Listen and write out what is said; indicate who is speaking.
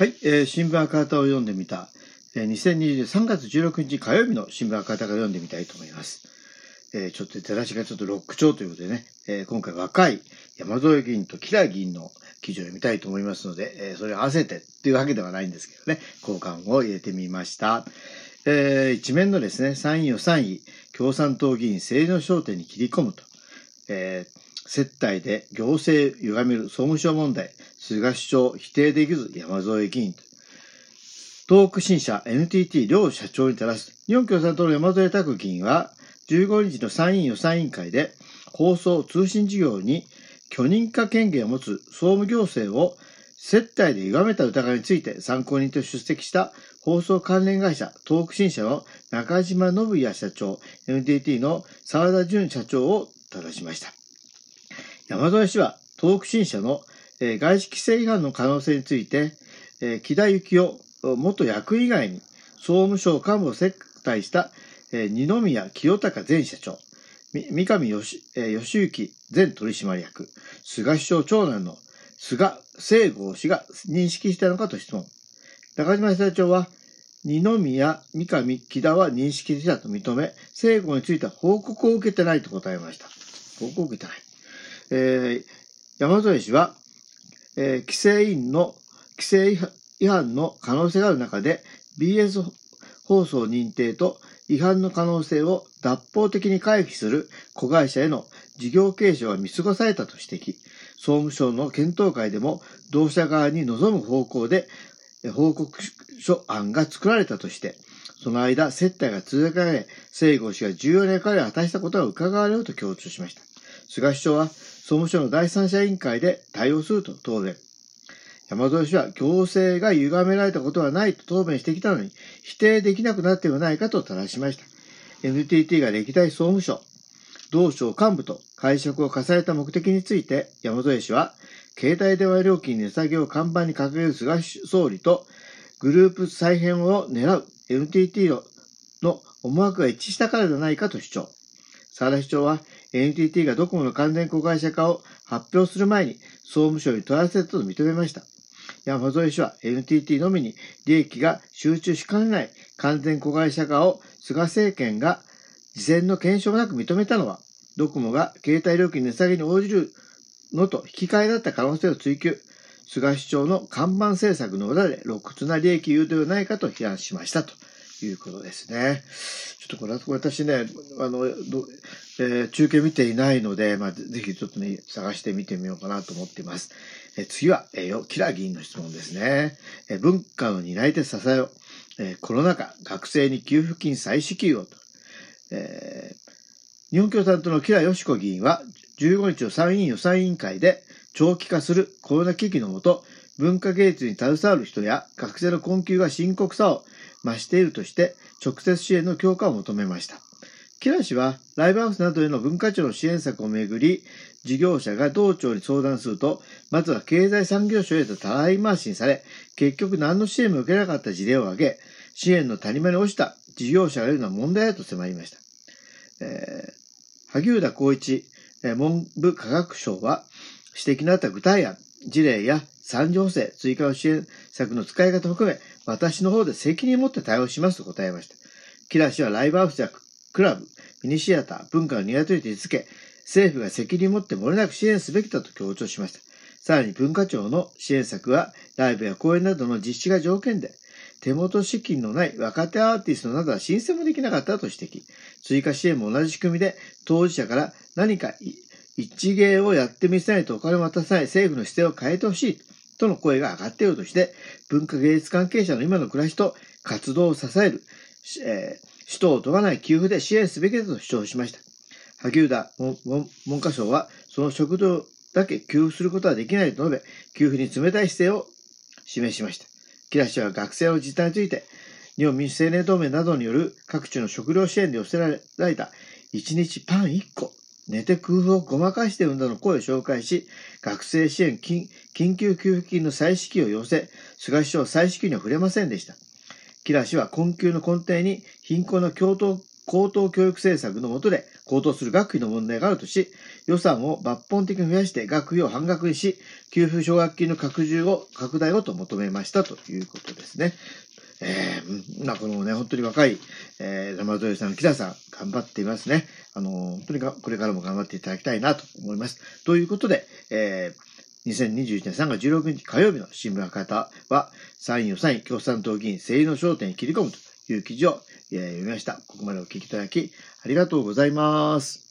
Speaker 1: はい、えー新聞赤旗を読んでみた、えー、2023 3月16日火曜日の新聞赤旗から読んでみたいと思います。えーちょっと出だしがちょっとロック調ということでね、えー今回若い山添議員とキラ議員の記事を読みたいと思いますので、えーそれを合わせてっていうわけではないんですけどね、交換を入れてみました。えー一面のですね、参議院予算委、共産党議員政治の焦点に切り込むと、えー接待で行政歪める総務省問題、菅首相否定できず山添議員と。東北新社 NTT 両社長に照らす日本共産党の山添拓議員は15日の参院予算委員会で放送通信事業に許認可権限を持つ総務行政を接待で歪めた疑いについて参考人と出席した放送関連会社東北新社の中島信也社長 NTT の沢田淳社長を正しました。山添氏は東北新社の、えー外資規制違反の可能性について、えー木田幸夫元役以外に総務省幹部を接待した、えー二宮清隆前社長、三上義,、えー義行前取締役、菅首相長男の菅聖剛氏が認識したのかと質問。中島社長は、二宮、三上、木田は認識したと認め、聖剛については報告を受けてないと答えました。報告を受けてない。えー山添氏は、えー規制委員の規制違反の可能性がある中で BS 放送認定と違反の可能性を脱法的に回避する子会社への事業継承が見過ごされたと指摘。総務省の検討会でも同社側に望む方向で報告書案が作られたとして、その間、接待が続けられ、聖吾氏が重要な役割を果たしたことが伺われると強調しました。菅首相は総務省の第三者委員会で対応すると答弁。山添氏は行政が歪められたことはないと答弁してきたのに否定できなくなってはないかと正しました。NTT が歴代総務省、同省幹部と会食を重ねた目的について山添氏は携帯電話料金値下げを看板に掲げる菅総理とグループ再編を狙う NTT のの思惑が一致したからではないかと主張。沢田市長は NTT がドコモの完全子会社化を発表する前に総務省に問い合わせたと認めました。山添氏は NTT のみに利益が集中しかねない完全子会社化を菅政権が事前の検証なく認めたのは、ドコモが携帯料金値下げに応じるのと引き換えだった可能性を追求。菅首長の看板政策の裏で露骨な利益誘導ではないかと批判しましたということですね。ちょっとこれ私ね、あの、えー中継見ていないので、まあ、ぜひちょっとね、探してみてみようかなと思っています。えー次は、えーよ、キラ議員の質問ですね。えー文化の担い手支えを、えーコロナ禍、学生に給付金再支給をと。えー日本共産党のキラヨシコ議員は、15日の参議院予算委員会で、長期化するコロナ危機のもと、文化芸術に携わる人や学生の困窮が深刻さを増しているとして、直接支援の強化を求めました。キラ氏は、ライブハウスなどへの文化庁の支援策をめぐり、事業者が道庁に相談すると、まずは経済産業省へとたらい回しにされ、結局何の支援も受けなかった事例を挙げ、支援の谷間に落ちた事業者がいるのは問題だと迫りました。えー萩生田光一、えー文部科学省は、指摘のあった具体案、事例や三条性追加の支援策の使い方を含め、私の方で責任を持って対応しますと答えました。キラ氏はライブハウスやクラブ、ミニシアター、文化の苦手に位置づけ、政府が責任を持って漏れなく支援すべきだと強調しました。さらに文化庁の支援策は、ライブや公演などの実施が条件で、手元資金のない若手アーティストなどは申請もできなかったと指摘。追加支援も同じ仕組みで、当事者から何か一芸をやってみせないとお金を渡さない政府の姿勢を変えてほしいとの声が上がっているとして、文化芸術関係者の今の暮らしと活動を支える、えー使途を問わない給付で支援すべきだと主張しました。萩生田文文文科省は、その食堂だけ給付することはできないと述べ、給付に冷たい姿勢を示しました。木田氏は学生の実態について、日本民主青年同盟などによる各地の食料支援で寄せられた1日パン1個、寝て空腹をごまかして産んだの声を紹介し、学生支援緊緊急給付金の再支給を要請、菅首相は再支給には触れませんでした。木田氏は困窮の根底に貧困の高等教育政策の下で高騰する学費の問題があるとし、予算を抜本的に増やして学費を半額にし、給付奨学金の拡充を、拡大をと求めましたということですね。えー、まあ、このね、本当に若い、えー、山添さん、木田さん、頑張っていますね。あの、本当にこれからも頑張っていただきたいなと思います。ということで、えー、2021年3月16日火曜日の新聞赤方は、参院予算共産党議員政治の焦点に切り込むという記事を、読みました。ここまでお聞きいただき、ありがとうございます。